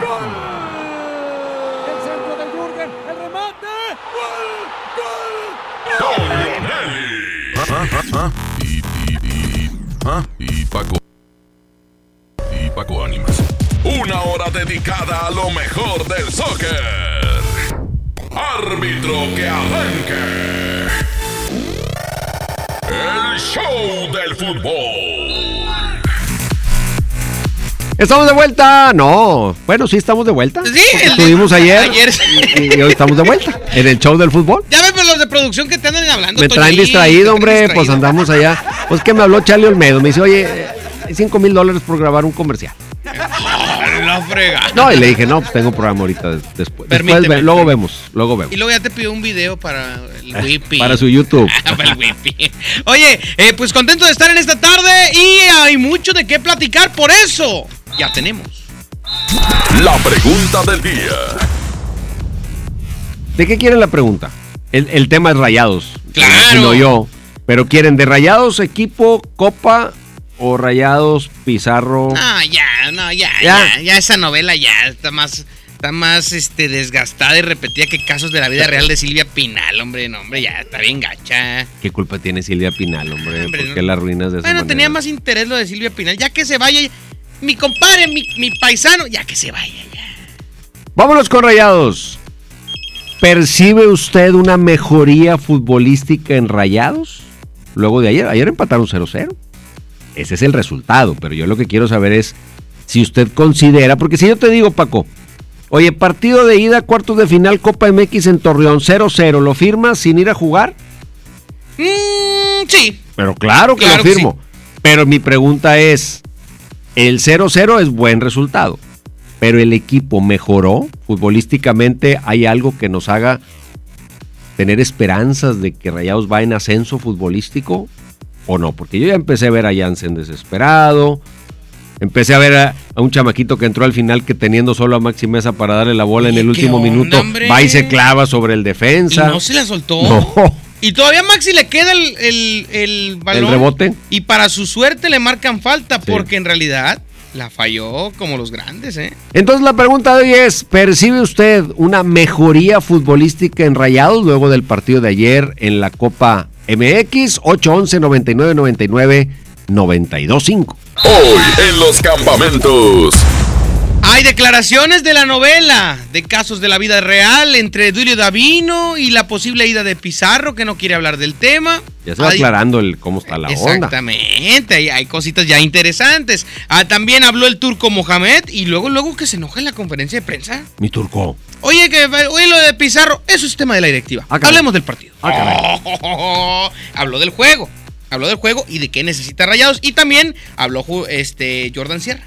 ¡Gol! El centro de Jürgen, el remate. ¡Gol! ¡Gol! Con Nelly. Y, y, y, ¿ah? y Paco. Y Paco Ánimas. Una hora dedicada a lo mejor del soccer. Árbitro que arranque. El show del fútbol. ¿Estamos de vuelta? No. Bueno, sí, estamos de vuelta. Sí, Estuvimos ayer, ayer. y, y hoy estamos de vuelta en el show del fútbol. Ya pero los de producción que te andan hablando. Me traen distraído, hombre. Pues andamos allá. Pues que me habló Charlie Olmedo. Me dice, oye, eh, hay 5 mil dólares por grabar un comercial. La frega. No, y le dije, no, pues tengo programa ahorita des- después. Después ve- luego vemos, luego vemos. Y luego ya te pidió un video para el Whippy. Para su YouTube. Para el Whippy. Oye, eh, pues contento de estar en esta tarde y hay mucho de qué platicar, por eso ya tenemos. La pregunta del día. ¿De qué quieren la pregunta? El, el tema es rayados. Claro. imagino yo. Pero quieren de rayados, equipo, copa o rayados, pizarro. No, ya, no, ya, Ya. ya, ya, esa novela ya está más, está más este, desgastada y repetida que casos de la vida real de Silvia Pinal, hombre, no, hombre, ya está bien gacha. ¿Qué culpa tiene Silvia Pinal, hombre? Hombre, ¿Por no. la ruinas de esa Bueno, manera? tenía más interés lo de Silvia Pinal, ya que se vaya, mi compadre, mi, mi paisano, ya que se vaya, ya. Vámonos con rayados. ¿Percibe usted una mejoría futbolística en rayados? Luego de ayer, ayer empataron 0-0. Ese es el resultado, pero yo lo que quiero saber es si usted considera, porque si yo te digo, Paco, oye, partido de ida, cuartos de final, Copa MX en Torreón, 0-0, ¿lo firmas sin ir a jugar? Mm, sí, Pero claro que Claro lo que firmo. Pero mi pregunta es, el 0-0 es buen resultado, pero el equipo mejoró futbolísticamente, ¿hay algo que nos haga tener esperanzas de que Rayados va en ascenso futbolístico o no? Porque yo ya empecé a ver a Jansen desesperado, empecé a ver a, a un chamaquito que entró al final que teniendo solo a Maxi Mesa para darle la bola en el ¿qué último onda, minuto, hombre? va y se clava sobre el y defensa. no se la soltó. No. Y todavía a Maxi le queda el, el, el balón. El rebote. Y para su suerte le marcan falta, Sí. porque en realidad la falló como los grandes, ¿eh? Entonces la pregunta de hoy es, ¿percibe usted una mejoría futbolística en Rayados luego del partido de ayer en la Copa MX? 811 99 99 925. Hoy en los campamentos. Hay declaraciones de la novela de casos de la vida real entre Duilio Davino y la posible ida de Pizarro, que no quiere hablar del tema. Ya se va aclarando el cómo está la onda. Exactamente, hay, hay cositas ya interesantes. Ah, también habló el turco Mohamed y luego, luego que se enoja en la conferencia de prensa. Mi turco. Oye, que oye lo de Pizarro, eso es tema de la directiva. Ah. Hablemos del partido. Ah, habló del juego. Habló del juego y de qué necesita Rayados. Y también habló este Jordan Sierra.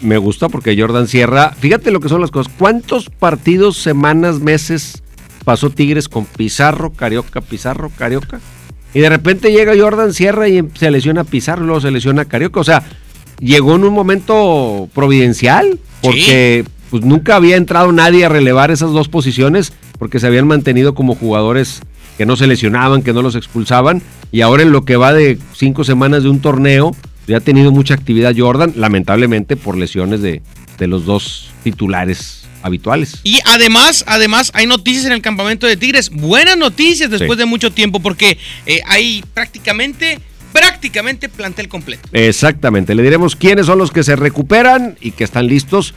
Me gusta porque Jordan Sierra, fíjate lo que son las cosas. ¿Cuántos partidos, semanas, meses pasó Tigres con Pizarro, Carioca, Pizarro, Carioca? Y de repente llega Jordan Sierra y se lesiona Pizarro, luego se lesiona Carioca. O sea, llegó en un momento providencial porque pues, nunca había entrado nadie a relevar esas dos posiciones porque se habían mantenido como jugadores que no se lesionaban, que no los expulsaban. Y ahora en lo que va de cinco semanas de un torneo, ya ha tenido mucha actividad Jordan, lamentablemente por lesiones de, de los dos titulares habituales. Y además, además, hay noticias en el campamento de Tigres. Buenas noticias después Sí. de mucho tiempo, porque eh, hay prácticamente, prácticamente plantel completo. Exactamente, le diremos quiénes son los que se recuperan y que están listos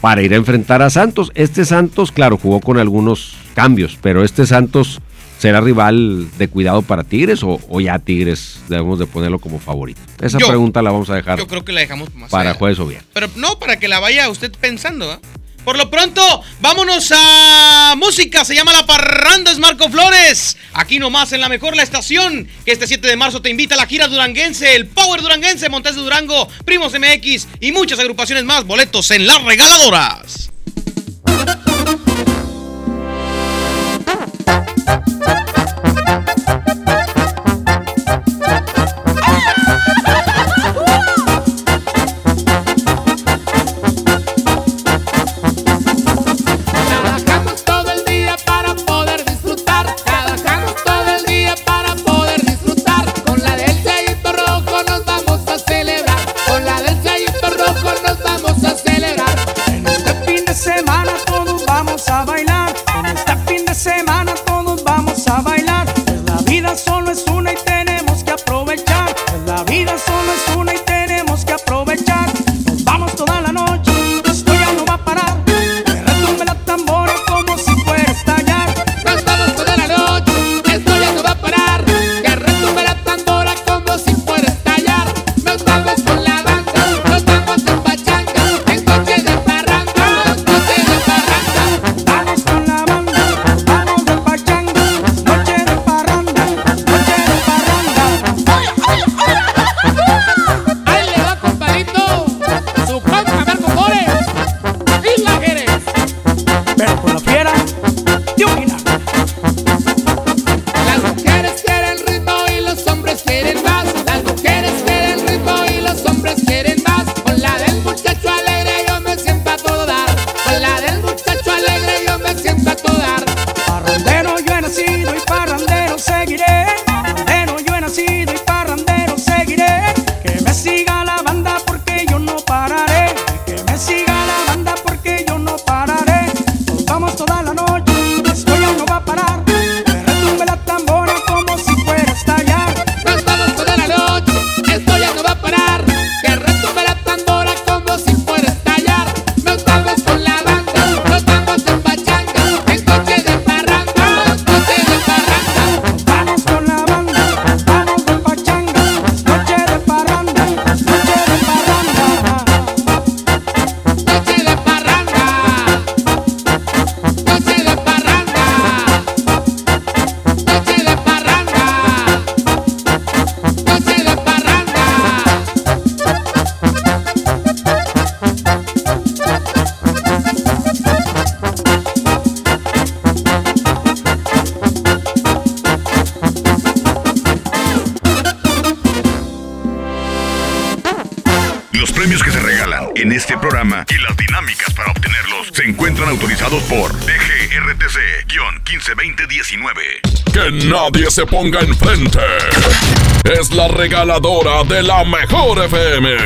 para ir a enfrentar a Santos. Este Santos, claro, jugó con algunos cambios, pero este Santos será rival de cuidado para Tigres o, o ya Tigres debemos de ponerlo como favorito. Esa Yo- pregunta la vamos a dejar Yo creo que la dejamos más para allá. jueves o viernes. Pero no, para que la vaya usted pensando, ¿ah? Por lo pronto, vámonos a música. Se llama La Parranda, es Marco Flores. Aquí nomás en la mejor la estación. Que este 7 de marzo te invita a la gira duranguense, el Power Duranguense, Montes de Durango, Primos MX y muchas agrupaciones más. Boletos en las regaladoras. Nadie se ponga enfrente. Es la regaladora de la mejor FM.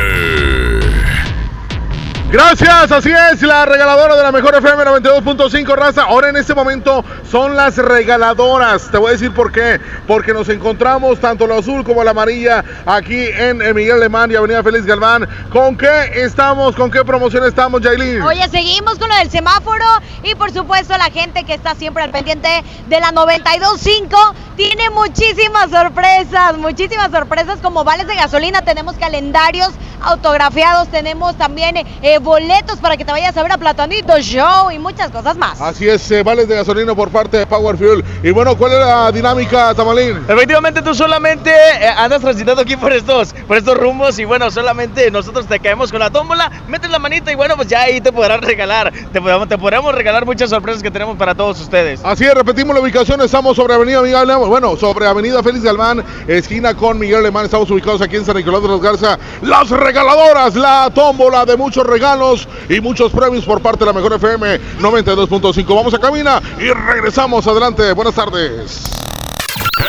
Gracias, así es, la regaladora de la mejor FM 92.5 raza. Ahora en este momento son las regaladoras. Te voy a decir por qué. Porque nos encontramos tanto la azul como la amarilla aquí en Miguel Alemán y Avenida Félix Galván. ¿Con qué estamos? ¿Con qué promoción estamos, Yailin? Oye, seguimos con lo del semáforo y por supuesto la gente que está siempre al pendiente de la 92.5 tiene muchísimas sorpresas, muchísimas sorpresas como vales de gasolina, tenemos calendarios autografiados, tenemos también eh, boletos para que te vayas a ver a Platanito Show y muchas cosas más. Así es, eh, vales de gasolina por parte de Power Fuel. Y bueno, ¿cuál es la dinámica, Tamalín? Efectivamente, tú solamente eh, andas transitando aquí por estos, por estos rumbos y bueno, solamente nosotros te caemos con la tómbola, metes la manita y bueno, pues ya ahí te podrán regalar, te podemos, te podremos regalar muchas sorpresas que tenemos para todos ustedes. Así es, repetimos la ubicación, estamos sobre Avenida Miguel Alemán, bueno, sobre Avenida Félix Galván, esquina con Miguel Alemán, estamos ubicados aquí en San Nicolás de los Garza. Las regaladoras, la tómbola de muchos regalos y muchos premios por parte de la Mejor FM 92.5. Vamos a cabina y regresamos adelante. Buenas tardes.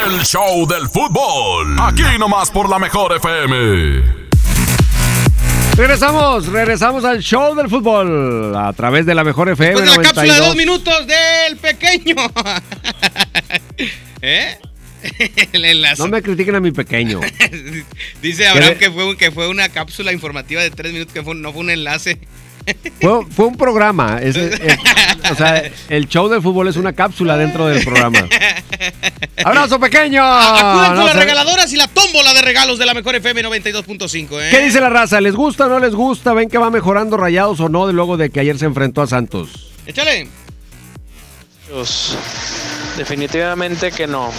El show del fútbol. Aquí nomás por la mejor FM. Regresamos, regresamos al show del fútbol a través de la mejor FM. Después de la cápsula de dos minutos del pequeño. ¿Eh? El enlace. No me critiquen a mi pequeño. Dice Abraham que fue, que fue una cápsula informativa de tres minutos, que fue, no fue un enlace. Fue, fue un programa. Es, es- o sea, el show del fútbol es una cápsula dentro del programa. ¡Abrazo pequeño! Acudan con No las regaladoras y la tómbola de regalos de la mejor FM 92.5, ¿eh? ¿Qué dice la raza? ¿Les gusta o no les gusta? ¿Ven que va mejorando rayados o no de luego de que ayer se enfrentó a Santos? Échale. Definitivamente que no.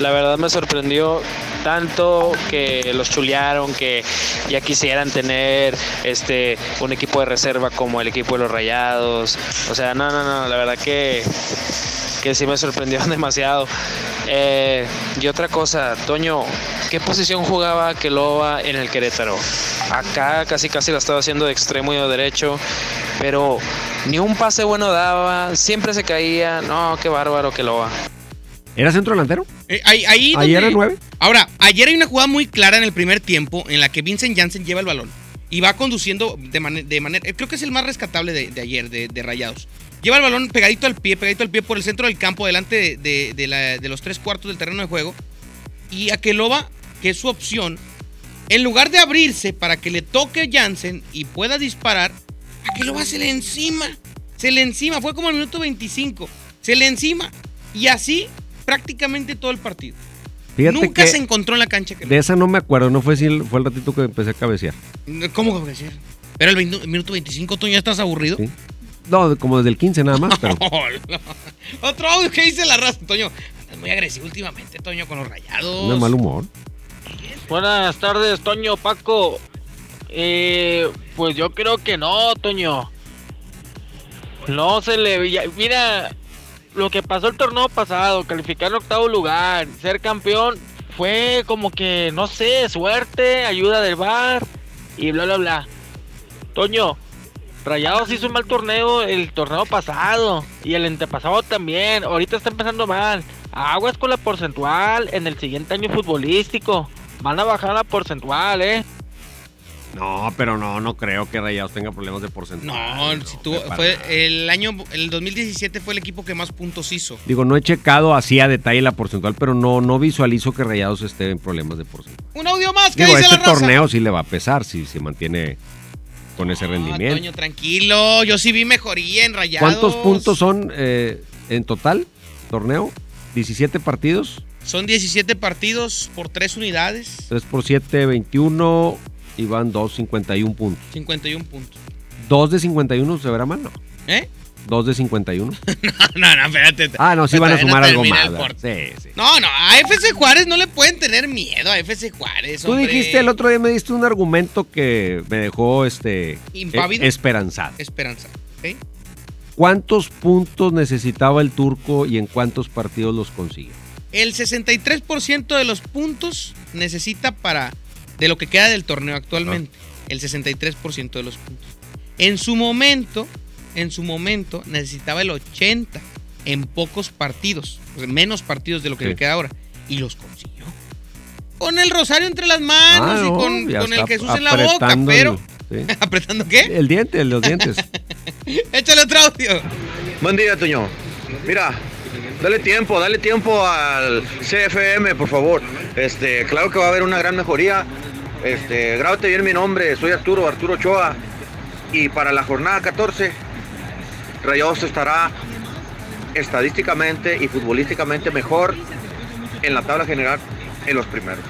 La verdad me sorprendió tanto que los chulearon, que ya quisieran tener este un equipo de reserva como el equipo de los Rayados. O sea, no, no, no, la verdad que, que sí me sorprendió demasiado. Eh, y otra cosa, Toño, ¿qué posición jugaba Keloba en el Querétaro? Acá casi casi la estaba haciendo de extremo y de derecho, pero ni un pase bueno daba, siempre se caía. No, qué bárbaro Keloba. ¿Era centro delantero? Eh, ahí, ahí ¿Ayer era nueve? Ahora, ayer hay una jugada muy clara en el primer tiempo en la que Vincent Janssen lleva el balón y va conduciendo de, mane- de manera. eh, Creo que es el más rescatable de, de ayer, de, de Rayados. Lleva el balón pegadito al pie, pegadito al pie por el centro del campo, delante de, de- de la- de los tres cuartos del terreno de juego. Y Akeloba, que es su opción, en lugar de abrirse para que le toque Janssen y pueda disparar, Akeloba se le encima. Se le encima. Fue como el minuto 25. Se le encima. Y así prácticamente todo el partido. Fíjate Nunca que se encontró en la cancha. Que de esa no me acuerdo, no fue si fue el ratito que empecé a cabecear. ¿Cómo decir? Pero el 20 minuto 25, Toño, ¿ya estás aburrido? Sí. No, como desde el 15 nada más, pero Hola. Otro audio que dice la raza, Toño. Andas muy agresivo últimamente, Toño, con los rayados. es mal humor. Buenas tardes, Toño, Paco. Eh, pues yo creo que no, Toño. No se le veía. Mira, lo que pasó el torneo pasado, calificar en octavo lugar, ser campeón, fue como que, no sé, suerte, ayuda del bar y bla, bla, bla. Toño, Rayados hizo un mal torneo el torneo pasado y el antepasado también. Ahorita está empezando mal. Aguas con la porcentual en el siguiente año futbolístico. Van a bajar la porcentual, ¿eh? No, pero no, no creo que Rayados tenga problemas de porcentaje. No, si fue nada. el año, el 2017 fue el equipo que más puntos hizo. Digo, no he checado así a detalle la porcentual, pero no, no visualizo que Rayados esté en problemas de porcentaje. Un audio más, ¿qué Digo, dice este la raza? torneo sí le va a pesar si se mantiene con ese rendimiento. Toño, tranquilo. Yo sí vi mejoría en rayados. ¿Cuántos puntos son eh, en total? Torneo, 17 partidos, Son 17 partidos por 3 unidades, 3 por 7, 21 y van 2, 51 puntos. 51 puntos. 2 de 51 se verá mal, ¿no? ¿Eh? 2 de 51. No, no, espérate. Ah, no, sí van a Todavía no sumar algo más. No, no, a FC Juárez no le pueden tener miedo a FC Juárez. Tú dijiste el otro día, me diste un argumento que me dejó este Impávido. eh, esperanzado. Esperanza. ¿ok? ¿Cuántos puntos necesitaba el turco y en cuántos partidos los consiguió? El 63% de los puntos necesita para. De lo que queda del torneo actualmente. El 63% de los puntos. En su momento, en su momento necesitaba el 80 en pocos partidos, o sea, menos partidos de lo que Sí. le queda ahora, y los consiguió. Con el rosario entre las manos Ah, y con, con el Jesús en la boca, pero... sí. ¿Apretando qué? El diente, los dientes. Échale otro audio. Buen día, Toño. Mira, dale tiempo, dale tiempo al CFM, por favor. Este, claro que va a haber una gran mejoría. Este, grábate bien mi nombre, soy Arturo, Arturo Ochoa. Y para la jornada 14, Rayados estará estadísticamente y futbolísticamente mejor en la tabla general en los primeros.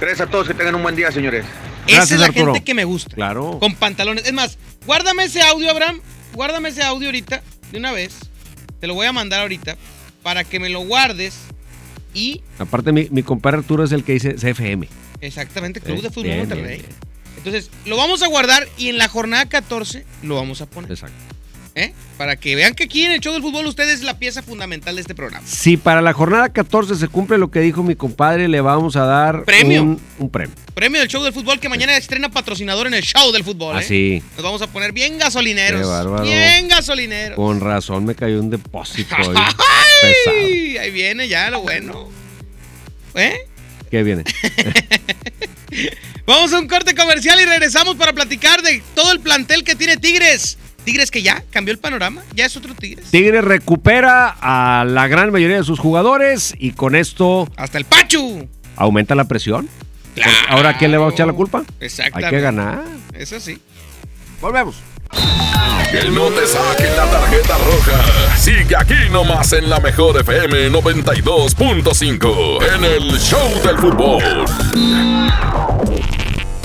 Gracias a todos, que tengan un buen día, señores. Esa es la gente que me gusta. Claro. Con pantalones. Es más, guárdame ese audio, Abraham. Guárdame ese audio ahorita, de una vez. Te lo voy a mandar ahorita para que me lo guardes y Aparte, mi, mi compadre Arturo es el que dice CFM. Exactamente Club Eh, de Fútbol bien, Monterrey. bien, Entonces, lo vamos a guardar y en la jornada 14 lo vamos a poner. Exacto. ¿eh? Para que vean que aquí en el show del fútbol usted es la pieza fundamental de este programa. Si para la jornada 14 se cumple lo que dijo mi compadre, le vamos a dar Premio. Un, un premio. Premio del show del fútbol que mañana estrena patrocinador en el show del fútbol. ¿eh? Así. Nos vamos a poner bien gasolineros. Qué bárbaro. Bien gasolineros. Con razón me cayó un depósito ahí pesado. Ahí viene ya lo bueno. ¿Eh? ¿Qué viene? Vamos a un corte comercial y regresamos para platicar de todo el plantel que tiene Tigres. Tigres que ya cambió el panorama, ya es otro Tigres. Tigres recupera a la gran mayoría de sus jugadores y con esto Hasta el Pachu. aumenta la presión. Porque Ahora, ¿quién le va a echar la culpa? Exactamente. Hay que ganar. Eso sí. Volvemos. Que no te saquen la tarjeta roja. Sigue aquí nomás en la mejor FM 92.5 en el Show del Fútbol.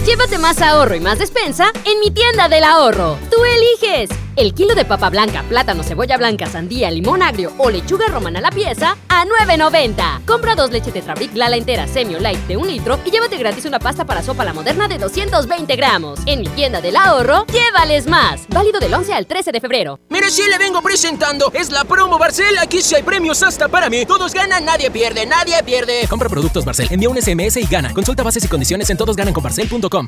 Llévate más ahorro y más despensa en mi tienda del ahorro. Tú eliges. El kilo de papa blanca, plátano, cebolla blanca, sandía, limón agrio o lechuga romana a la pieza a 9.90. Compra dos leches Tetrabric Lala entera semi o light de un litro y llévate gratis una pasta para sopa la moderna de 220 gramos. En mi tienda del ahorro, llévales más. Válido del 11 al 13 de febrero. Mire, sí le vengo presentando. Es la promo Barcel. Aquí sí hay premios hasta para mí. Todos ganan, nadie pierde, nadie pierde. Compra productos Barcel. Envía un SMS y gana. Consulta bases y condiciones en todosgananconbarcel.com.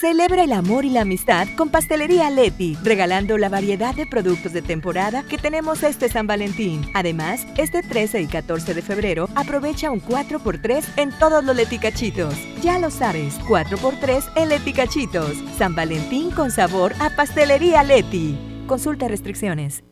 Celebra el amor y la amistad con Pastelería Leti, regalando la variedad de productos de temporada que tenemos este San Valentín. Además, este 13 y 14 de febrero aprovecha un 4x3 en todos los leticachitos. Ya lo sabes, 4x3 en leticachitos. San Valentín con sabor a Pastelería Leti. Consulta restricciones.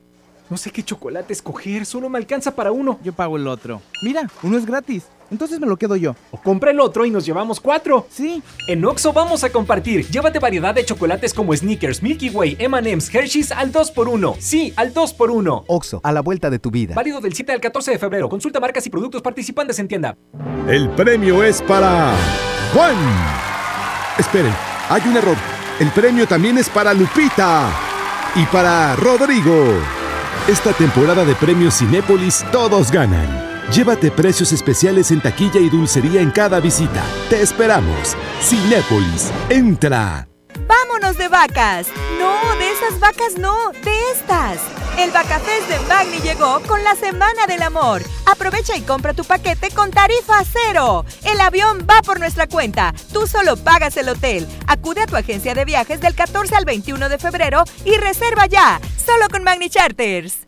No sé qué chocolate escoger, solo me alcanza para uno. Yo pago el otro. Mira, uno es gratis. Entonces me lo quedo yo. O compra el otro y nos llevamos cuatro. Sí. En Oxo vamos a compartir. Llévate variedad de chocolates como Snickers, Milky Way, M&M's, Hershey's al 2x1. Sí, al 2x1. Oxo, a la vuelta de tu vida. Válido del 7 al 14 de febrero. Consulta marcas y productos participantes en tienda. El premio es para Juan. Esperen, hay un error. El premio también es para Lupita y para Rodrigo. Esta temporada de premios Cinépolis todos ganan. Llévate precios especiales en taquilla y dulcería en cada visita. Te esperamos. Cinépolis, entra. ¡Vámonos de vacas! No, de esas vacas no, de estas. El Vacafest de Magni llegó con la Semana del Amor. Aprovecha y compra tu paquete con tarifa cero. El avión va por nuestra cuenta. Tú solo pagas el hotel. Acude a tu agencia de viajes del 14 al 21 de febrero y reserva ya. Solo con Magni Charters.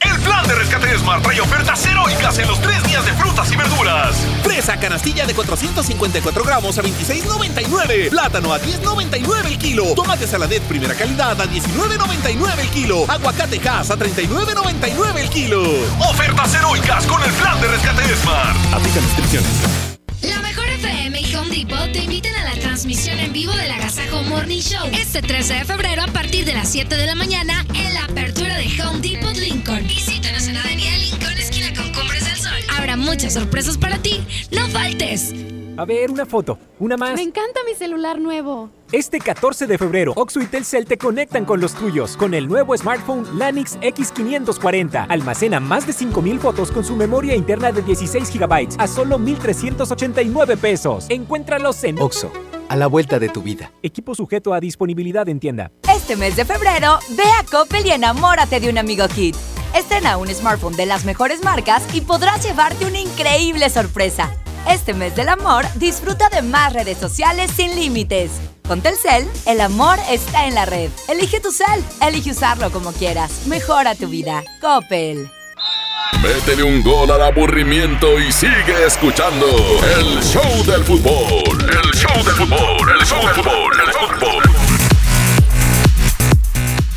El plan de rescate Smart trae ofertas heroicas en los tres días de frutas y verduras. Fresa canastilla de 454 gramos a 26,99. Plátano a 10,99 el kilo. Tomate saladet primera calidad a 19,99 el kilo. Aguacate Hass a 39,99 el kilo. Ofertas heroicas con el plan de rescate Smart. Aplican restricciones. La mejor FM y Home Depot te invitan a la transmisión en vivo del Agasajo Morning Show este 13 de febrero a partir de las 7 de la mañana en la apertura de Home Depot Lincoln. Visítanos en la Avenida Lincoln, esquina con Cumbres del Sol. Habrá muchas sorpresas para ti. ¡No faltes! A ver, una foto. Una más. Me encanta mi celular nuevo. Este 14 de febrero, Oxo y Telcel te conectan con los tuyos con el nuevo smartphone Lanix X540. Almacena más de 5000 fotos con su memoria interna de 16 GB a solo 1389 pesos. Encuéntralos en Oxo, a la vuelta de tu vida. Equipo sujeto a disponibilidad en tienda. Este mes de febrero, ve a Coppel y enamórate de un amigo Kit. Estrena un smartphone de las mejores marcas y podrás llevarte una increíble sorpresa. Este mes del amor, disfruta de más redes sociales sin límites. Con Telcel, el amor está en la red. Elige tu cel, elige usarlo como quieras. Mejora tu vida. Coppel. Métele un gol al aburrimiento y sigue escuchando el show del fútbol. El show del fútbol, el show del fútbol, el show del fútbol.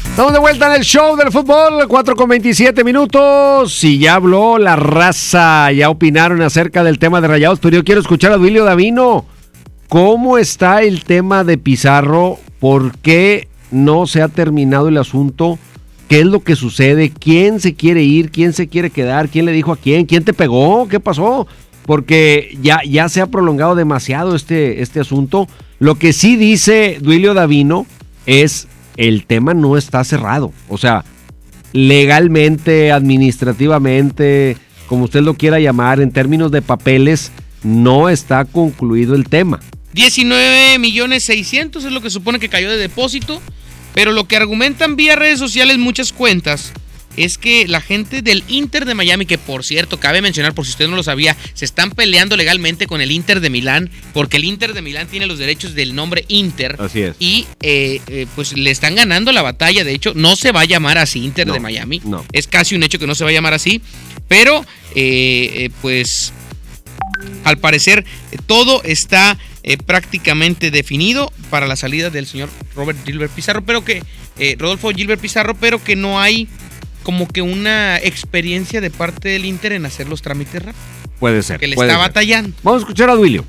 Estamos de vuelta en el show del fútbol, 4 con 27 minutos. Y ya habló la raza, ya opinaron acerca del tema de rayados, pero yo quiero escuchar a Duilio Davino. ¿Cómo está el tema de Pizarro? ¿Por qué no se ha terminado el asunto? ¿Qué es lo que sucede? ¿Quién se quiere ir? ¿Quién se quiere quedar? ¿Quién le dijo a quién? ¿Quién te pegó? ¿Qué pasó? Porque ya, ya se ha prolongado demasiado este, este asunto. Lo que sí dice Duilio Davino es el tema no está cerrado. O sea, legalmente, administrativamente, como usted lo quiera llamar, en términos de papeles, no está concluido el tema. 19 millones 600 es lo que supone que cayó de depósito. Pero lo que argumentan vía redes sociales muchas cuentas es que la gente del Inter de Miami, que por cierto, cabe mencionar por si usted no lo sabía, se están peleando legalmente con el Inter de Milán, porque el Inter de Milán tiene los derechos del nombre Inter. Así es. Y eh, eh, pues le están ganando la batalla. De hecho, no se va a llamar así Inter No, de Miami. no. Es casi un hecho que no se va a llamar así. Pero, eh, pues, al parecer, todo está eh, prácticamente definido para la salida del señor Robert Gilbert Pizarro, pero que, eh, Rodolfo Gilbert Pizarro, pero que no hay como que una experiencia de parte del Inter en hacer los trámites rápidos. Puede ser. Que le está ser. batallando. Vamos a escuchar a Duilio.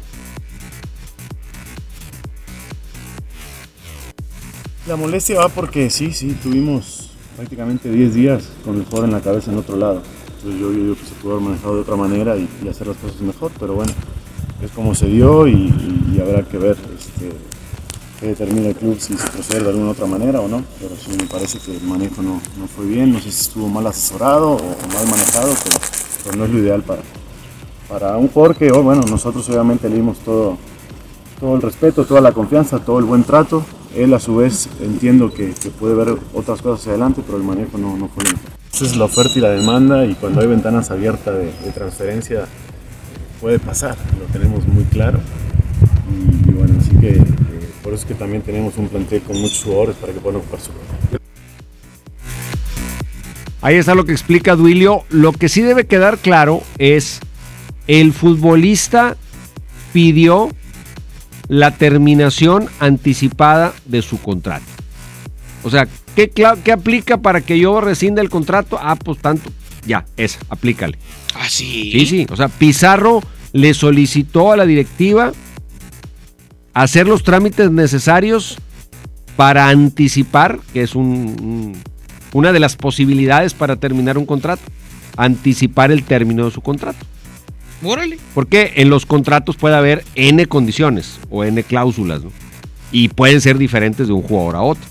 La molestia va porque sí, sí, tuvimos prácticamente 10 días con el jugador en la cabeza en otro lado. Entonces yo, yo digo que se pudo haber manejado de otra manera y, y hacer las cosas mejor, pero bueno, es como se dio y, y- y habrá que ver este, qué determina el club si se procede de alguna otra manera o no. Pero sí me parece que el manejo no, no fue bien, no sé si estuvo mal asesorado o, o mal manejado, pero, pero no es lo ideal para, para un jugador que, oh, bueno, nosotros obviamente le dimos todo, todo el respeto, toda la confianza, todo el buen trato. Él a su vez entiendo que, que puede ver otras cosas hacia adelante, pero el manejo no, no fue bien. Esa es la oferta y la demanda y cuando hay ventanas abiertas de, de transferencia puede pasar, lo tenemos muy claro. Y, bueno, así que eh, por eso es que también tenemos un plantel con muchos jugadores para que puedan ocupar su lugar. Ahí está lo que explica Duilio. Lo que sí debe quedar claro es el futbolista pidió la terminación anticipada de su contrato. O sea, ¿qué, ¿qué, aplica para que yo rescinda el contrato? Ah, pues tanto. Ya, esa, aplícale. ¿Ah, sí? Sí, sí. O sea, Pizarro le solicitó a la directiva hacer los trámites necesarios para anticipar, que es un, una de las posibilidades para terminar un contrato, anticipar el término de su contrato. Órale. Porque en los contratos puede haber N condiciones o N cláusulas, ¿no? Y pueden ser diferentes de un jugador a otro.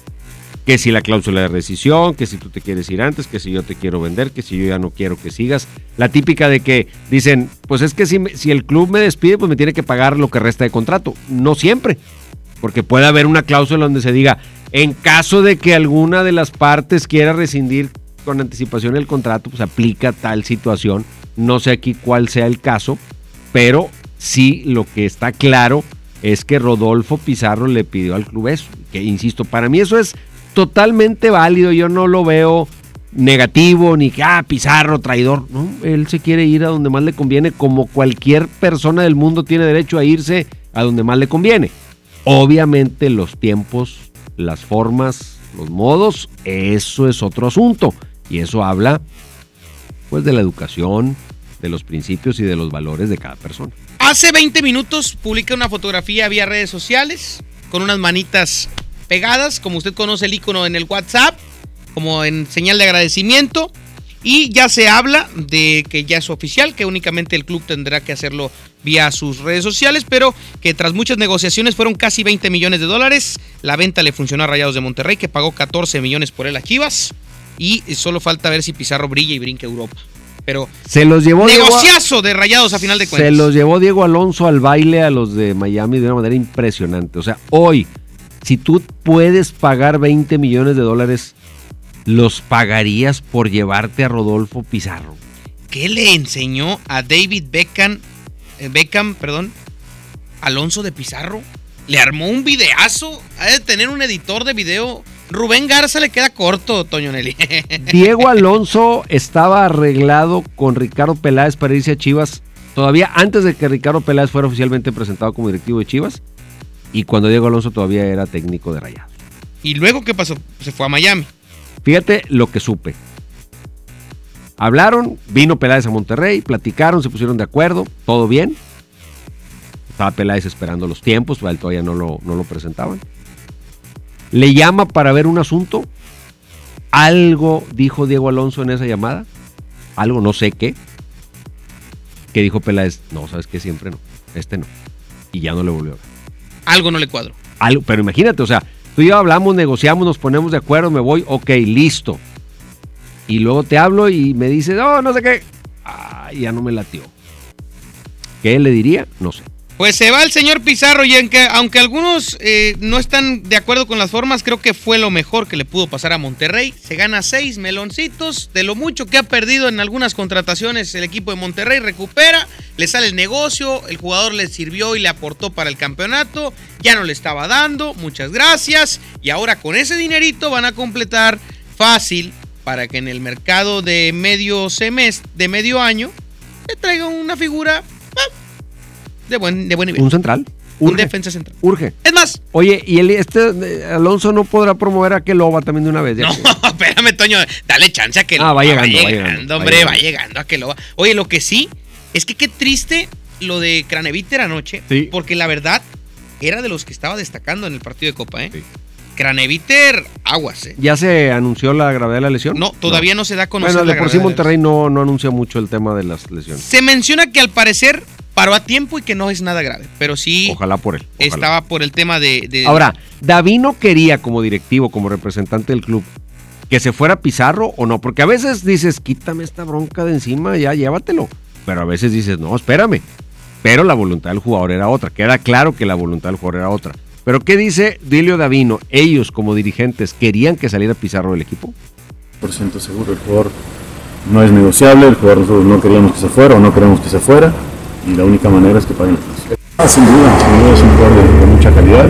Que si la cláusula de rescisión, que si tú te quieres ir antes, que si yo te quiero vender, que si yo ya no quiero que sigas. La típica de que dicen, pues es que si, si el club me despide, pues me tiene que pagar lo que resta de contrato. No siempre. Porque puede haber una cláusula donde se diga, en caso de que alguna de las partes quiera rescindir con anticipación el contrato, pues aplica tal situación no sé aquí cuál sea el caso, pero sí lo que está claro es que Rodolfo Pizarro le pidió al club eso. Que insisto, para mí eso es totalmente válido. Yo no lo veo negativo ni que, ah, Pizarro, traidor. No, él se quiere ir a donde más le conviene, como cualquier persona del mundo tiene derecho a irse a donde más le conviene. Obviamente los tiempos, las formas, los modos, eso es otro asunto. Y eso habla, pues, de la educación, de los principios y de los valores de cada persona. Hace 20 minutos publica una fotografía vía redes sociales con unas manitas pegadas, como usted conoce el icono en el WhatsApp, como en señal de agradecimiento. Y ya se habla de que ya es oficial, que únicamente el club tendrá que hacerlo vía sus redes sociales, pero que tras muchas negociaciones fueron casi 20 millones de dólares. La venta le funcionó a Rayados de Monterrey, que pagó 14 millones por él a Chivas. Y solo falta ver si Pizarro brilla y brinca Europa pero se los llevó negociazo de rayados a final de cuentas. Se los llevó Diego Alonso al baile a los de Miami de una manera impresionante. O sea, hoy, si tú puedes pagar 20 millones de dólares, ¿los pagarías por llevarte a Rodolfo Pizarro? ¿Qué le enseñó a David Beckham, eh, Beckham, perdón, Alonso de Pizarro? Le armó un videazo. Ha de tener un editor de video Rubén Garza le queda corto, Toño Nelly. Diego Alonso estaba arreglado con Ricardo Peláez para irse a Chivas todavía antes de que Ricardo Peláez fuera oficialmente presentado como directivo de Chivas y cuando Diego Alonso todavía era técnico de Rayados. ¿Y luego qué pasó? Se fue a Miami. Fíjate lo que supe. Hablaron, vino Peláez a Monterrey, platicaron, se pusieron de acuerdo, todo bien. Estaba Peláez esperando los tiempos, pero él todavía no lo, no lo presentaban le llama para ver un asunto. Algo dijo Diego Alonso en esa llamada. Algo, no sé qué. Que dijo Peláez, no, sabes que siempre no. Este no. Y ya no le volvió a ver. Algo no le cuadro. Algo, pero imagínate, o sea, tú y yo hablamos, negociamos, nos ponemos de acuerdo, me voy, ok, listo. Y luego te hablo y me dice, no, no sé qué. Ah, ya no me latió. ¿Qué le diría? No sé. Pues se va el señor Pizarro y aunque, aunque algunos eh, no están de acuerdo con las formas, creo que fue lo mejor que le pudo pasar a Monterrey. Se gana seis meloncitos de lo mucho que ha perdido en algunas contrataciones el equipo de Monterrey. Recupera, le sale el negocio, el jugador le sirvió y le aportó para el campeonato. Ya no le estaba dando, muchas gracias. Y ahora con ese dinerito van a completar fácil para que en el mercado de medio semestre, de medio año, le traiga una figura de buen, de buen nivel. Un central. Un defensa central. Urge. Es más. Oye, y el, este Alonso no podrá promover a Keloba también de una vez. No, espérame, Toño. Dale chance a que Ah, va llegando, va llegando, hombre, va llegando a Keloba. Oye, lo que sí es que qué triste lo de Craneviter anoche. Sí. Porque la verdad era de los que estaba destacando en el partido de Copa, ¿eh? Sí. Craneviter, aguas. ¿eh? ¿Ya se anunció la gravedad de la lesión? No, todavía no, se da a conocer. Bueno, de por sí Monterrey no, no anuncia mucho el tema de las lesiones. Se menciona que al parecer paró a tiempo y que no es nada grave, pero sí. Ojalá por él. Estaba por el tema de, Ahora, Davino quería como directivo, como representante del club, que se fuera Pizarro o no, porque a veces dices, quítame esta bronca de encima, ya llévatelo. Pero a veces dices, no, espérame. Pero la voluntad del jugador era otra. Queda claro que la voluntad del jugador era otra. Pero ¿qué dice Dilio Davino? Ellos como dirigentes querían que saliera Pizarro del equipo. Por ciento seguro, el jugador no es negociable, el jugador nosotros no queríamos que se fuera o no queremos que se fuera y la única manera es que paguen el precio. Ah, sin duda, sin duda es un jugador de, mucha calidad.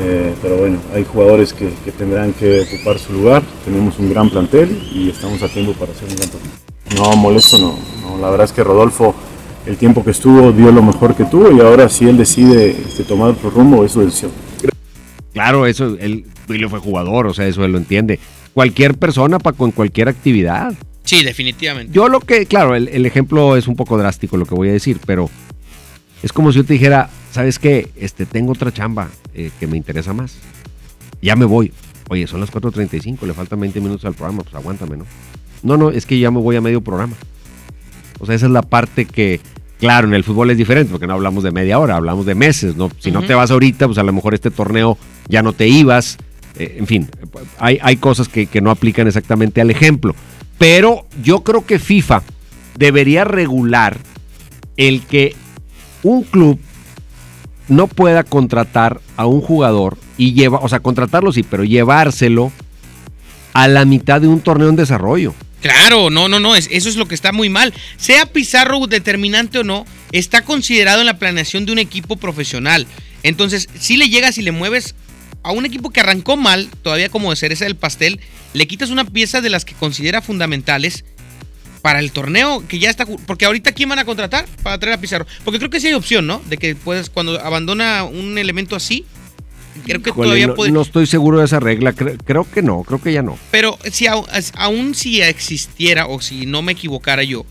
Eh, pero bueno, hay jugadores que, que tendrán que ocupar su lugar. Tenemos un gran plantel y estamos a tiempo para hacer un gran torneo. No, molesto no, no. La verdad es que Rodolfo, el tiempo que estuvo, dio lo mejor que tuvo y ahora si él decide este, tomar otro rumbo, es su decisión. Claro, eso, él, Duilio fue jugador, o sea, eso él lo entiende. Cualquier persona, Paco, en cualquier actividad. Sí, definitivamente. Yo lo que, claro, el, el ejemplo es un poco drástico lo que voy a decir, pero es como si yo te dijera, ¿sabes qué? Este, tengo otra chamba eh, que me interesa más. Ya me voy. Oye, son las 4.35, le faltan 20 minutos al programa, pues aguántame, ¿no? No, no, es que ya me voy a medio programa. O sea, esa es la parte que, claro, en el fútbol es diferente, porque no hablamos de media hora, hablamos de meses, ¿no? Si no te vas ahorita, pues a lo mejor este torneo ya no te ibas. Eh, en fin, hay, hay cosas que, que no aplican exactamente al ejemplo. Pero yo creo que FIFA debería regular el que un club no pueda contratar a un jugador y lleva, o sea, contratarlo sí, pero llevárselo a la mitad de un torneo en desarrollo. Claro, no, no, no, es- eso es lo que está muy mal. Sea Pizarro determinante o no, está considerado en la planeación de un equipo profesional. Entonces, si le llegas y le mueves a un equipo que arrancó mal, todavía como de cereza del pastel, le quitas una pieza de las que considera fundamentales para el torneo que ya está. Porque ahorita, ¿quién van a contratar para traer a Pizarro? Porque creo que sí hay opción, ¿no? De que puedes, cuando abandona un elemento así, creo que Híjole, todavía no, puede. no estoy seguro de esa regla, cre- creo que no, creo que ya no. Pero si aún si existiera o si no me equivocara yo,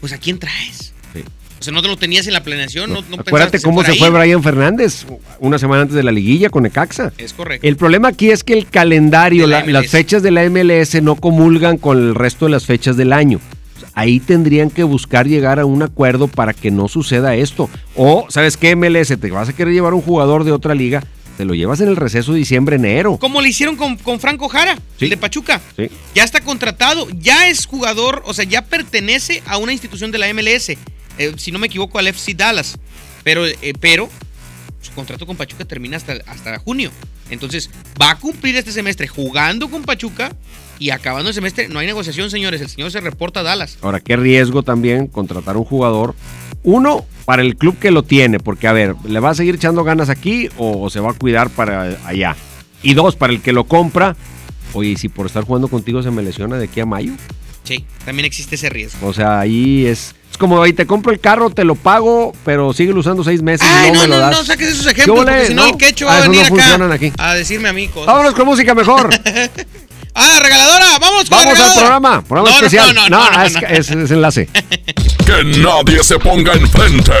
pues ¿a quién traes? O sea, no te lo tenías en la planeación, no, no Acuérdate cómo se fue. Brian Fernández una semana antes de la liguilla con Necaxa. Es correcto. El problema aquí es que el calendario, De la la- las fechas de la MLS no comulgan con el resto de las fechas del año. Ahí tendrían que buscar llegar a un acuerdo para que no suceda esto. O, ¿sabes qué, MLS? Te vas a querer llevar un jugador de otra liga, te lo llevas en el receso diciembre-enero. Como le hicieron con, con Franco Jara, Sí. el de Pachuca. Sí. Ya está contratado, ya es jugador, o sea, ya pertenece a una institución de la MLS. Eh, si no me equivoco, al FC Dallas. Pero, eh, pero su contrato con Pachuca termina hasta, hasta junio. Entonces, va a cumplir este semestre jugando con Pachuca y acabando el semestre. No hay negociación, señores. El señor se reporta a Dallas. Ahora, qué riesgo también contratar un jugador. Uno, para el club que lo tiene, porque a ver, ¿le va a seguir echando ganas aquí o, se va a cuidar para allá? Y dos, para el que lo compra, oye, ¿y si por estar jugando contigo se me lesiona de aquí a mayo? Sí, también existe ese riesgo. O sea, ahí es. Es como, ahí te compro el carro, te lo pago, pero síguelo usando seis meses Ay, y no, no, me lo no, das. no saques esos ¿Qué ejemplos, porque si no, el quecho va Ah, a venir no acá aquí. a decirme a mí cosas. Vámonos con música mejor. Ah, regaladora, vamos con la Vamos al regaladora. programa, programa No, no, especial. no, no, no, no, es, no. es- es enlace. Que nadie se ponga enfrente.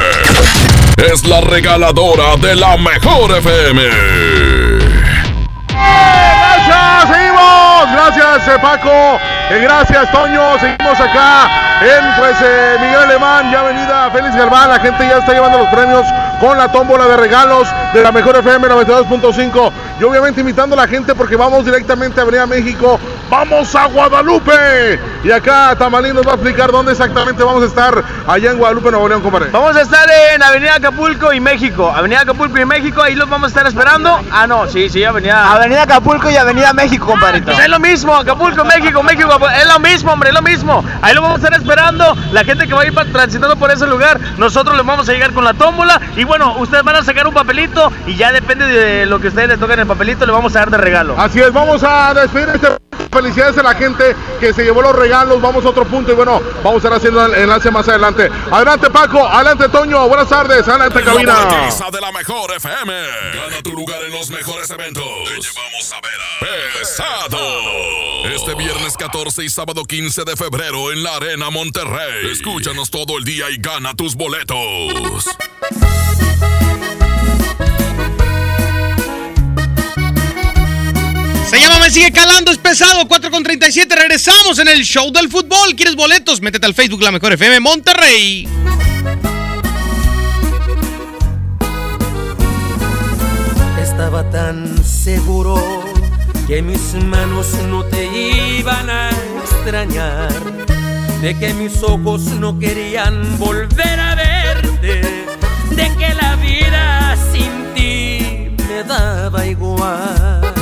Es la regaladora de la mejor FM. ¡Gracias! ¡Seguimos! Gracias, eh, Paco. Eh, gracias, Toño. Seguimos acá en pues eh, Miguel Alemán y Avenida Félix Galván. La gente ya está llevando los premios con la tómbola de regalos de la mejor FM 92.5. Y obviamente invitando a la gente porque vamos directamente a Avenida México. ¡Vamos a Guadalupe! Y acá Tamalín nos va a explicar dónde exactamente vamos a estar allá en Guadalupe, Nuevo León, compadre. Vamos a estar en Avenida Acapulco y México. Avenida Acapulco y México, ahí los vamos a estar esperando. Ah, no, sí, sí, Avenida. Avenida Acapulco y Avenida México, compadrito. Pues es lo mismo, Acapulco, México, México, es lo mismo, hombre, es lo mismo. Ahí lo vamos a estar esperando. La gente que va a ir transitando por ese lugar, nosotros les vamos a llegar con la tómbola. Y bueno, ustedes van a sacar un papelito y ya depende de lo que ustedes les toquen el papelito, le vamos a dar de regalo. Así es, vamos a despedir este. Felicidades a la gente que se llevó los regalos. Vamos a otro punto y bueno, vamos a estar haciendo el enlace más adelante. Adelante, Paco. Adelante, Toño. Buenas tardes. Adelante, cabina. La de la mejor FM. Gana tu lugar en los mejores eventos. Te llevamos a ver a Pesado. Este viernes 14 y sábado 15 de febrero en la Arena Monterrey. Escúchanos todo el día y gana tus boletos. Llama Me Sigue Calando, es pesado, 4 con 37. Regresamos en el show del fútbol. ¿Quieres boletos? Métete al Facebook La Mejor FM Monterrey. Estaba tan seguro que mis manos no te iban a extrañar, de que mis ojos no querían volver a verte, de que la vida sin ti me daba igual.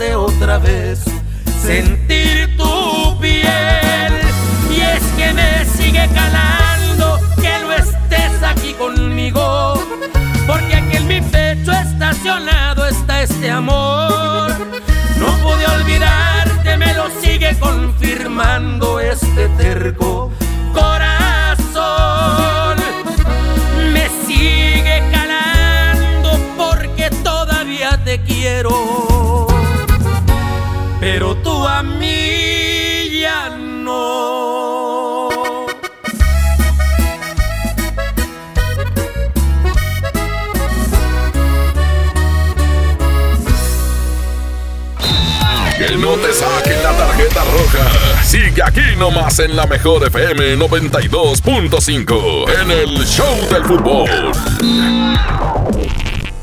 De otra vez sentir tu piel. Y es que me sigue calando que no estés aquí conmigo. Porque aquí en mi pecho estacionado está este amor. No pude olvidarte, me lo sigue confirmando este terco tarjeta roja. Sigue aquí nomás en la mejor FM 92.5 en el Show del Fútbol.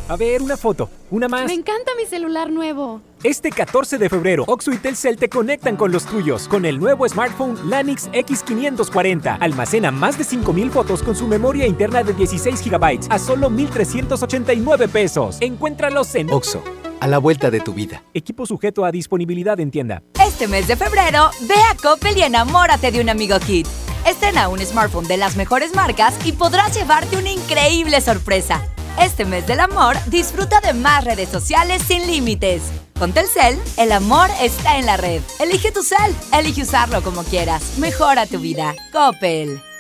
A ver, una foto. Una más. Me encanta mi celular nuevo. Este 14 de febrero, Oxo y Telcel te conectan con los tuyos con el nuevo smartphone Lanix X540. Almacena más de 5000 fotos con su memoria interna de 16 GB a solo 1389 pesos. Encuéntralos en Oxo, a la vuelta de tu vida. Equipo sujeto a disponibilidad en tienda. Este mes de febrero, ve a Coppel y enamórate de un amigo Kit. Estrena un smartphone de las mejores marcas y podrás llevarte una increíble sorpresa. Este mes del amor, disfruta de más redes sociales sin límites. Con Telcel, el amor está en la red. Elige tu cel, elige usarlo como quieras. Mejora tu vida. Coppel.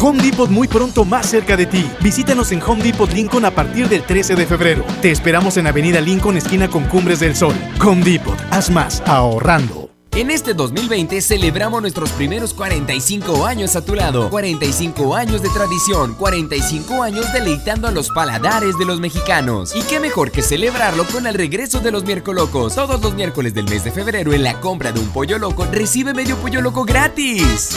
Home Depot muy pronto más cerca de ti. Visítanos en Home Depot Lincoln a partir del 13 de febrero. Te esperamos en Avenida Lincoln, esquina con Cumbres del Sol. Home Depot, haz más ahorrando. En este 2020 celebramos nuestros primeros 45 años a tu lado. 45 años de tradición, 45 años deleitando a los paladares de los mexicanos. Y qué mejor que celebrarlo con el regreso de los miércoles locos. Todos los miércoles del mes de febrero en la compra de un pollo loco recibe medio pollo loco gratis.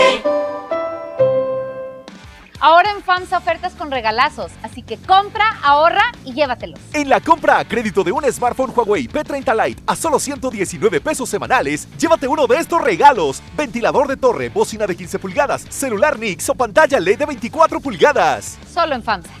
Ahora en FAMSA ofertas con regalazos, así que compra, ahorra y llévatelos. En la compra a crédito de un smartphone Huawei P30 Lite a solo 119 pesos semanales, llévate uno de estos regalos: ventilador de torre, bocina de 15 pulgadas, celular Nix o pantalla LED de 24 pulgadas. Solo en FAMSA.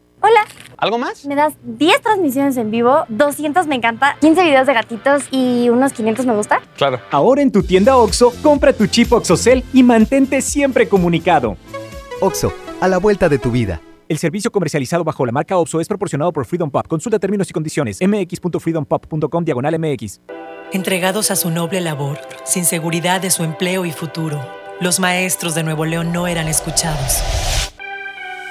Hola. ¿Algo más? Me das 10 transmisiones en vivo, 200 me encanta, 15 videos de gatitos y unos 500 me gusta. Claro. Ahora en tu tienda OXO, compra tu chip OXOCEL y mantente siempre comunicado. OXO, a la vuelta de tu vida. El servicio comercializado bajo la marca OXO es proporcionado por Freedom Pop. Consulta términos y condiciones. mx.freedompop.com diagonal mx. Entregados a su noble labor, sin seguridad de su empleo y futuro, los maestros de Nuevo León no eran escuchados.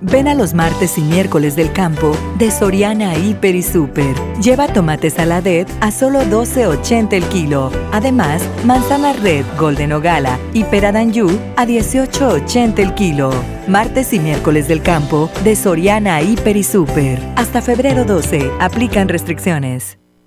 Ven a los martes y miércoles del campo de Soriana Hiper y Super. Lleva tomate saladet a solo 12.80 el kilo. Además, manzana red Golden Ogala y pera d'Anjou a 18.80 el kilo. Martes y miércoles del campo de Soriana Hiper y Super. Hasta febrero 12. Aplican restricciones.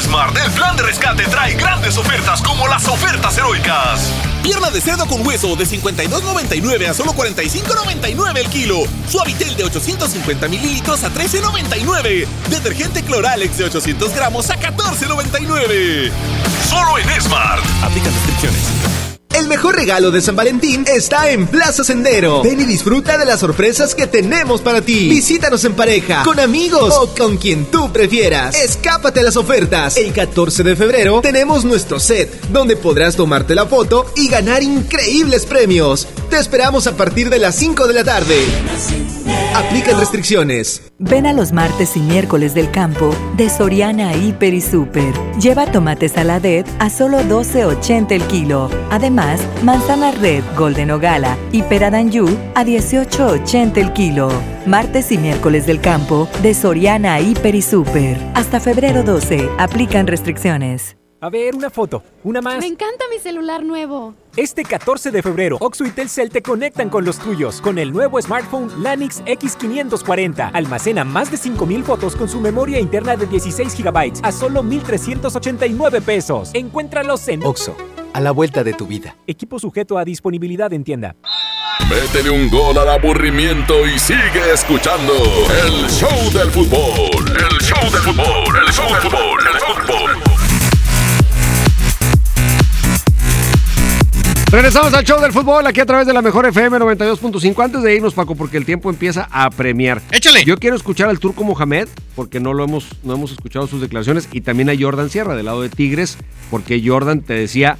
Smart, el plan de rescate trae grandes ofertas como las ofertas heroicas. Pierna de cerdo con hueso de 52.99 a solo 45.99 el kilo. Suavitel de 850 mililitros a 13.99. Detergente Cloralex de 800 gramos a 14.99. Solo en Smart. Aplican restricciones. El mejor regalo de San Valentín está en Plaza Sendero. Ven y disfruta de las sorpresas que tenemos para ti. Visítanos en pareja, con amigos o con quien tú prefieras. Escápate a las ofertas. El 14 de febrero tenemos nuestro set, donde podrás tomarte la foto y ganar increíbles premios. Te esperamos a partir de las 5 de la tarde. Aplican restricciones. Ven a los martes y miércoles del campo de Soriana Hiper y Super. Lleva tomate saladet a solo 12.80 el kilo. Además, manzana red Golden Ogala y pera a 18.80 el kilo. Martes y miércoles del campo de Soriana Hiper y Super. Hasta febrero 12. Aplican restricciones. A ver, una foto. Una más. Me encanta mi celular nuevo. Este 14 de febrero, Oxo y Telcel te conectan con los tuyos con el nuevo smartphone Lanix X540. Almacena más de 5000 fotos con su memoria interna de 16 GB a solo 1389 pesos. Encuéntralos en Oxo, a la vuelta de tu vida. Equipo sujeto a disponibilidad en tienda. Métele un gol al aburrimiento y sigue escuchando el show del fútbol. El show del fútbol, el show del fútbol, el fútbol. Regresamos al show del fútbol aquí a través de la mejor FM 92.5. Antes de irnos, Paco, porque el tiempo empieza a premiar. Échale. Yo quiero escuchar al Turco Mohamed, porque no lo hemos, no hemos escuchado sus declaraciones, y también a Jordan Sierra del lado de Tigres, porque Jordan te decía,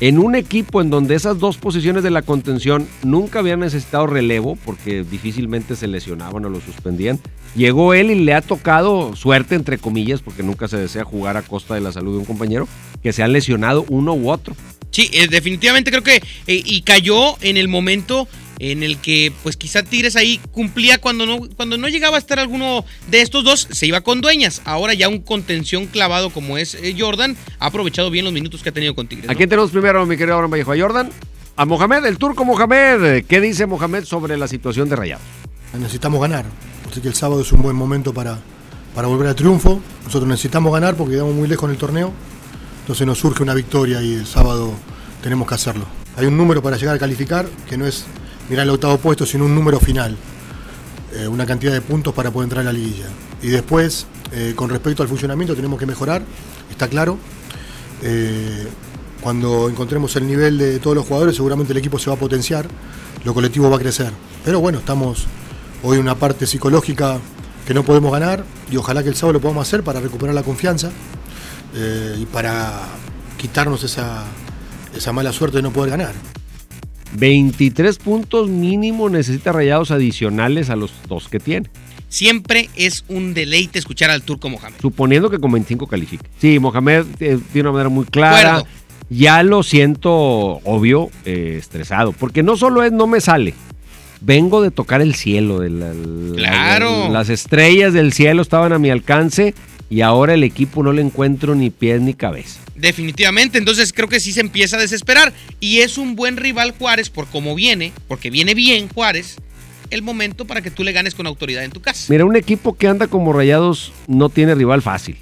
en un equipo en donde esas dos posiciones de la contención nunca habían necesitado relevo, porque difícilmente se lesionaban o lo suspendían, llegó él y le ha tocado suerte, entre comillas, porque nunca se desea jugar a costa de la salud de un compañero, que se han lesionado uno u otro. Sí, eh, definitivamente creo que eh, y cayó en el momento en el que pues quizá Tigres ahí cumplía cuando no cuando no llegaba a estar alguno de estos dos se iba con dueñas. Ahora ya un contención clavado como es eh, Jordan ha aprovechado bien los minutos que ha tenido con Tigres. ¿no? ¿A quién tenemos primero, mi querido Abraham Vallejo? ¿A Jordan? A Mohamed, el turco Mohamed. ¿Qué dice Mohamed sobre la situación de Rayados? Necesitamos ganar. Así que el sábado es un buen momento para, para volver al triunfo. Nosotros necesitamos ganar porque quedamos muy lejos en el torneo. Entonces nos surge una victoria y el sábado tenemos que hacerlo. Hay un número para llegar a calificar que no es mirar el octavo puesto, sino un número final. Eh, una cantidad de puntos para poder entrar a la liguilla. Y después, eh, con respecto al funcionamiento, tenemos que mejorar, está claro. Eh, cuando encontremos el nivel de todos los jugadores, seguramente el equipo se va a potenciar, lo colectivo va a crecer. Pero bueno, estamos hoy en una parte psicológica que no podemos ganar y ojalá que el sábado lo podamos hacer para recuperar la confianza y para quitarnos esa mala suerte de no poder ganar. 23 puntos mínimo necesita rayados adicionales a los dos que tiene. Siempre es un deleite escuchar al turco Mohamed. Suponiendo que con 25 califique. Sí, Mohamed eh, tiene una manera muy clara. Acuerdo. Ya lo siento, obvio, eh, estresado. Porque no solo es no me sale. Vengo de tocar el cielo. De la- la- Claro. las estrellas del cielo estaban a mi alcance y ahora el equipo no le encuentro ni pies ni cabeza. Definitivamente, entonces creo que sí se empieza a desesperar. Y es un buen rival Juárez por cómo viene, porque viene bien Juárez, el momento para que tú le ganes con autoridad en tu casa. Mira, un equipo que anda como rayados no tiene rival fácil.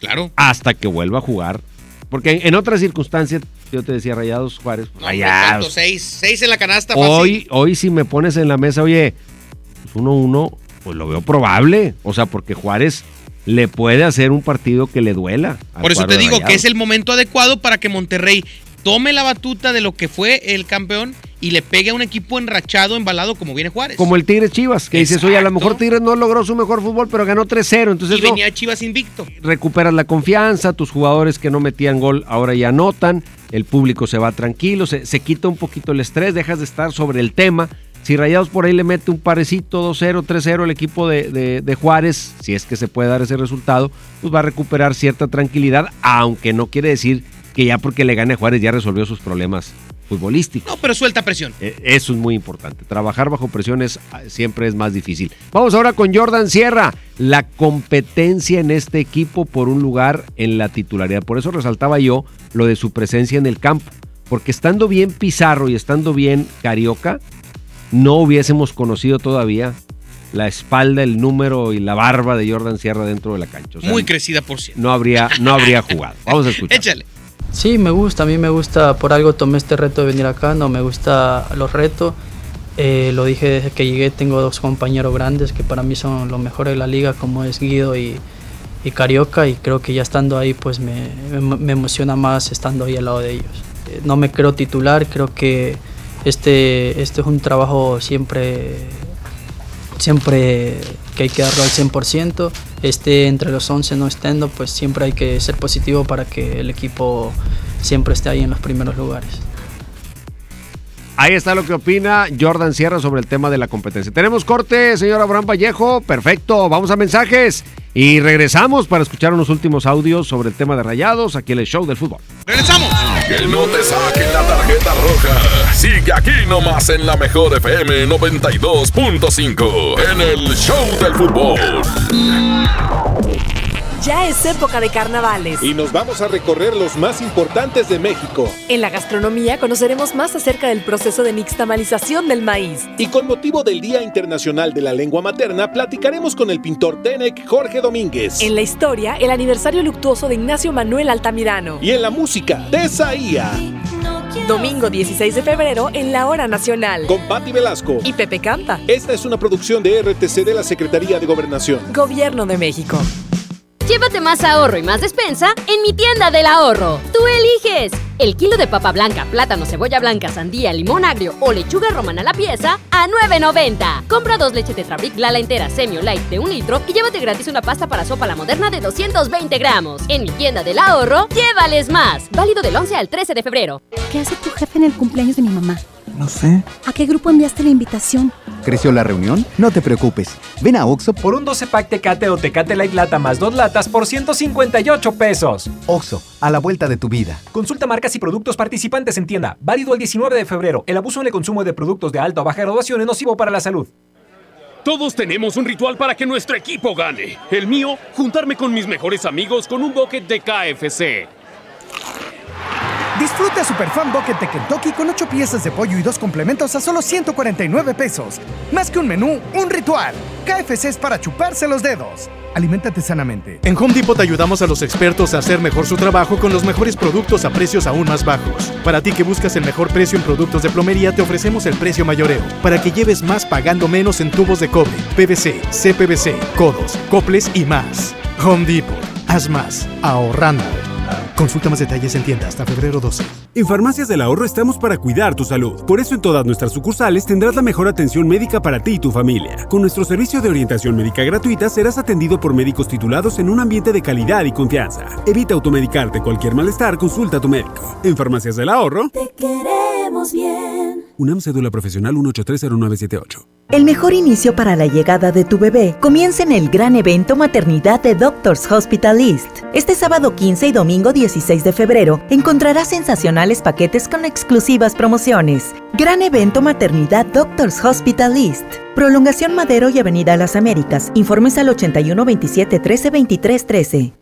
Claro. Hasta que vuelva a jugar. Porque en, en otras circunstancias, yo te decía Rayados Juárez. No, rayados. Seis, seis en la canasta fácil. Hoy, hoy si me pones en la mesa, oye, pues 1-1, pues lo veo probable. O sea, porque Juárez le puede hacer un partido que le duela. Por eso te digo que es el momento adecuado para que Monterrey tome la batuta de lo que fue el campeón y le pegue a un equipo enrachado, embalado como viene Juárez. Como el Tigres Chivas, que dices, oye, a lo mejor Tigres no logró su mejor fútbol, pero ganó 3-0. Entonces, y no, venía Chivas invicto. recuperas la confianza, tus jugadores que no metían gol ahora ya anotan, el público se va tranquilo, se, se quita un poquito el estrés, dejas de estar sobre el tema. Si Rayados por ahí le mete un parecito 2-0, 3-0 el equipo de, de- de Juárez, si es que se puede dar ese resultado, pues va a recuperar cierta tranquilidad, aunque no quiere decir que ya porque le gane a Juárez ya resolvió sus problemas futbolísticos. No, pero suelta presión. Eh, Eso es muy importante. Trabajar bajo presión es- siempre es más difícil. Vamos ahora con Jordan Sierra. La competencia en este equipo por un lugar en la titularidad. Por eso resaltaba yo lo de su presencia en el campo. Porque estando bien Pizarro y estando bien Carioca, no hubiésemos conocido todavía la espalda, el número y la barba de Jordan Sierra dentro de la cancha. O sea, Muy crecida, por cierto. no habría, no habría jugado. Vamos a escuchar. Échale. Sí, me gusta, a mí me gusta, por algo tomé este reto de venir acá, no me gusta los retos. Eh, lo dije desde que llegué, tengo dos compañeros grandes que para mí son los mejores de la liga, como es Guido y, y Carioca, y creo que ya estando ahí, pues me, me- me emociona más estando ahí al lado de ellos. Eh, no me creo titular, creo que este, este es un trabajo siempre siempre que hay que darlo al 100%, esté entre los 11 no estando, pues siempre hay que ser positivo para que el equipo siempre esté ahí en los primeros lugares. Ahí está lo que opina Jordan Sierra sobre el tema de la competencia. Tenemos corte, señor Abraham Vallejo. Perfecto, vamos a mensajes y regresamos para escuchar unos últimos audios sobre el tema de rayados aquí en el show del fútbol. ¡Regresamos! Que no te saquen la tarjeta roja. Sigue aquí nomás en la mejor FM 92.5 en el show del fútbol. Ya es época de carnavales. Y nos vamos a recorrer los más importantes de México. En la gastronomía conoceremos más acerca del proceso de nixtamalización del maíz. Y con motivo del Día Internacional de la Lengua Materna, platicaremos con el pintor Tenec Jorge Domínguez. En la historia, el aniversario luctuoso de Ignacio Manuel Altamirano. Y en la música, Tesaía. Domingo 16 de febrero en la Hora Nacional. Con Patti Velasco. Y Pepe Canta. Esta es una producción de RTC de la Secretaría de Gobernación. Gobierno de México. Llévate más ahorro y más despensa en mi tienda del ahorro. Tú eliges. El kilo de papa blanca, plátano, cebolla blanca, sandía, limón agrio o lechuga romana a la pieza a 9.90. Compra dos leches Tetrabric Lala entera semi o light de un litro y llévate gratis una pasta para sopa la moderna de 220 gramos. En mi tienda del ahorro, llévales más. Válido del 11 al 13 de febrero. ¿Qué hace tu jefe en el cumpleaños de mi mamá? No sé. ¿A qué grupo enviaste la invitación? ¿Creció la reunión? No te preocupes. Ven a Oxo Por un 12 pack Tecate o Tecate Light Lata más dos latas por 158 pesos. Oxo, a la vuelta de tu vida. Consulta marcas y productos participantes en tienda. Válido el 19 de febrero. El abuso en el consumo de productos de alta o baja graduación es nocivo para la salud. Todos tenemos un ritual para que nuestro equipo gane. El mío, juntarme con mis mejores amigos con un bucket de KFC. Disfruta Super Fan Bucket de Kentucky con 8 piezas de pollo y dos complementos a solo 149 pesos. Más que un menú, un ritual. KFC es para chuparse los dedos. Aliméntate sanamente. En Home Depot te ayudamos a los expertos a hacer mejor su trabajo con los mejores productos a precios aún más bajos. Para ti que buscas el mejor precio en productos de plomería, te ofrecemos el precio mayoreo, para que lleves más pagando menos en tubos de cobre, PVC, CPVC, codos, coples y más. Home Depot, haz más, ahorrando. Consulta más detalles en tienda hasta febrero 12. En Farmacias del Ahorro estamos para cuidar tu salud. Por eso en todas nuestras sucursales tendrás la mejor atención médica para ti y tu familia. Con nuestro servicio de orientación médica gratuita serás atendido por médicos titulados en un ambiente de calidad y confianza. Evita automedicarte cualquier malestar, consulta a tu médico. En Farmacias del Ahorro, Te queremos bien. UNAM Cédula Profesional 1830978. El mejor inicio para la llegada de tu bebé comienza en el gran evento Maternidad de Doctors Hospital East. Este sábado 15 y domingo 16 de febrero encontrarás sensacionales paquetes con exclusivas promociones. Gran evento Maternidad Doctors Hospital East. Prolongación Madero y Avenida Las Américas. Informes al 81 27 13 23 13.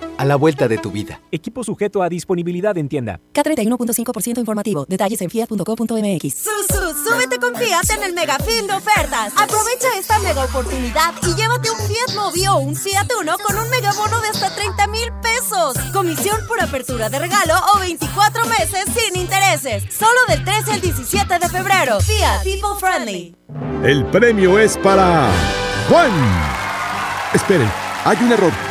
a la vuelta de tu vida. Equipo sujeto a disponibilidad en tienda. K31.5% informativo. Detalles en fiat.co.mx. Susu, súbete con Fiat en el mega fin de ofertas. Aprovecha esta mega oportunidad y llévate un Fiat Mobi o un Fiat Uno con un mega bono de hasta 30 mil pesos. Comisión por apertura de regalo o 24 meses sin intereses. Solo del 13 al 17 de febrero. Fiat People Friendly. El premio es para Juan. Esperen, hay un error.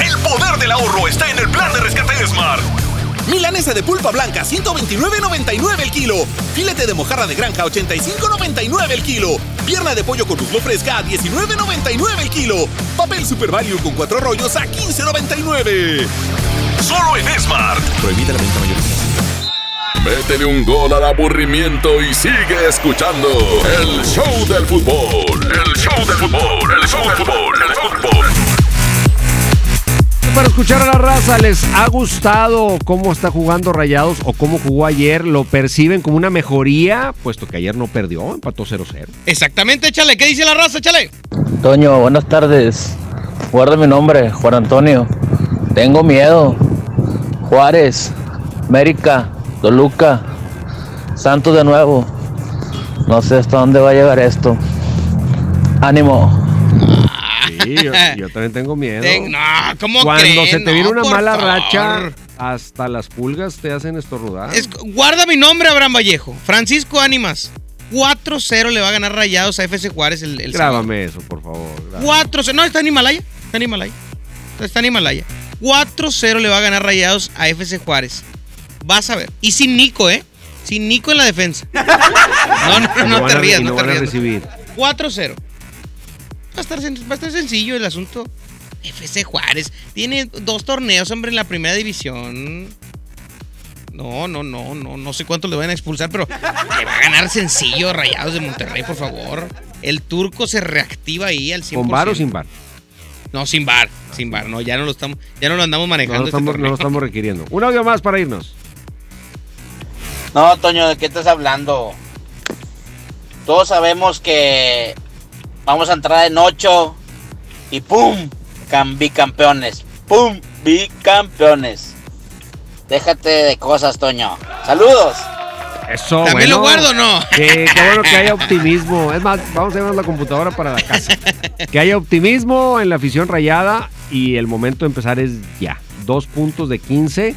El poder del ahorro está en el plan de rescate de Smart. Milanesa de pulpa blanca, 129.99 el kilo. Filete de mojarra de granja, 85.99 el kilo. Pierna de pollo con muslo fresca, a 19.99 el kilo. Papel Super Value con cuatro rollos a 15.99. Solo en Smart. Prohibida la venta mayorista. Métele un gol al aburrimiento y sigue escuchando el show del fútbol. El show del fútbol, el show del fútbol, el show del fútbol. Para escuchar a la raza, ¿les ha gustado cómo está jugando Rayados o cómo jugó ayer? ¿Lo perciben como una mejoría? Puesto que ayer no perdió, empató 0-0. Exactamente, échale. ¿Qué dice la raza? Échale. Toño, buenas tardes. Guarda mi nombre, Juan Antonio. Tengo miedo. Juárez, América, Toluca, Santos de nuevo. No sé hasta dónde va a llegar esto. Ánimo. Sí, yo, yo también tengo miedo. Ten- no, ¿cómo Cuando creen? se te viene No, una mala favor. racha, hasta las pulgas te hacen estornudar. Es- guarda mi nombre, Abraham Vallejo. Francisco Ánimas. 4-0 le va a ganar Rayados a FC Juárez el, el sábado. Grábame eso, por favor. grábame. 4-0. No, está en Himalaya. Está en Himalaya. Está en Himalaya. 4-0 le va a ganar Rayados a FC Juárez. Vas a ver. Y sin Nico, ¿eh? Sin Nico en la defensa. No, no, no lo te rías, no te van a rías. recibir. 4-0. Va a, estar, sen- va a estar sencillo el asunto. FC Juárez tiene dos torneos, hombre, en la primera división. No, no, no, no, no sé cuánto le van a expulsar, pero le va a ganar sencillo Rayados de Monterrey, por favor. El turco se reactiva ahí al 100%. ¿Con bar o sin bar? No, sin bar, sin bar, no, ya no lo estamos, ya no lo andamos No manejando. lo, este estamos, no lo estamos requiriendo. Un audio más para irnos. No, Toño, ¿de qué estás hablando? Todos sabemos que vamos a entrar en ocho y ¡pum! Cam- bicampeones. ¡Pum! Bicampeones. Déjate de cosas, Toño. Saludos. Eso, ¿También lo bueno. guardo o no? Que, qué bueno que haya optimismo. Es más, vamos a llevar la computadora para la casa. Que haya optimismo en la afición rayada y el momento de empezar es ya. Dos puntos de 15,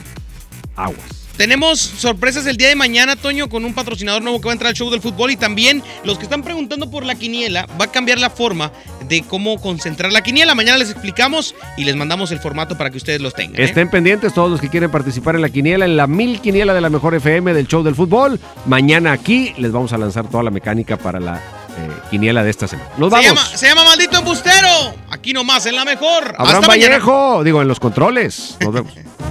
aguas. Tenemos sorpresas el día de mañana, Toño, con un patrocinador nuevo que va a entrar al show del fútbol y también los que están preguntando por la quiniela, va a cambiar la forma de cómo concentrar la quiniela. Mañana les explicamos y les mandamos el formato para que ustedes los tengan. ¿eh? Estén pendientes todos los que quieren participar en la quiniela, en la mil quiniela de la mejor FM del show del fútbol. Mañana aquí les vamos a lanzar toda la mecánica para la eh, quiniela de esta semana. Nos Se vamos. llama, se llama Maldito Embustero. Aquí nomás, en la mejor. Abraham Hasta mañana. Vallejo, digo, en los controles. Nos vemos.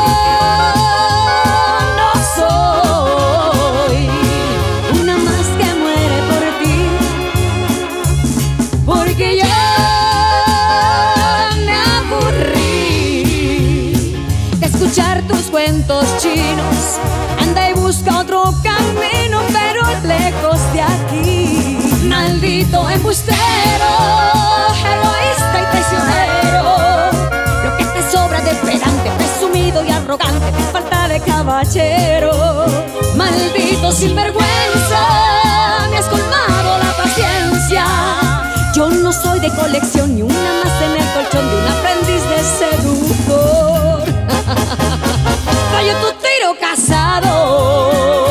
Maldito embustero, egoísta y traicionero. Lo que te sobra de pedante, presumido y arrogante, es falta de caballero. Maldito sinvergüenza, me has colmado la paciencia. Yo no soy de colección ni una más en el colchón de un aprendiz de seductor. Fallo tu tiro casado.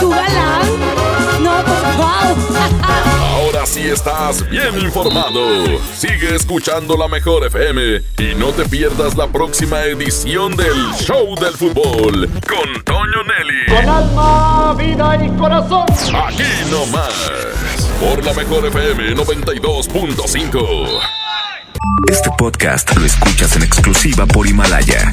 Tu galán, no, por favor. Ahora sí estás bien informado. Sigue escuchando la mejor FM y no te pierdas la próxima edición del Show del Fútbol con Toño Nelly. Con alma, vida y corazón. Aquí nomás. Por la mejor FM 92.5. Este podcast lo escuchas en exclusiva por Himalaya.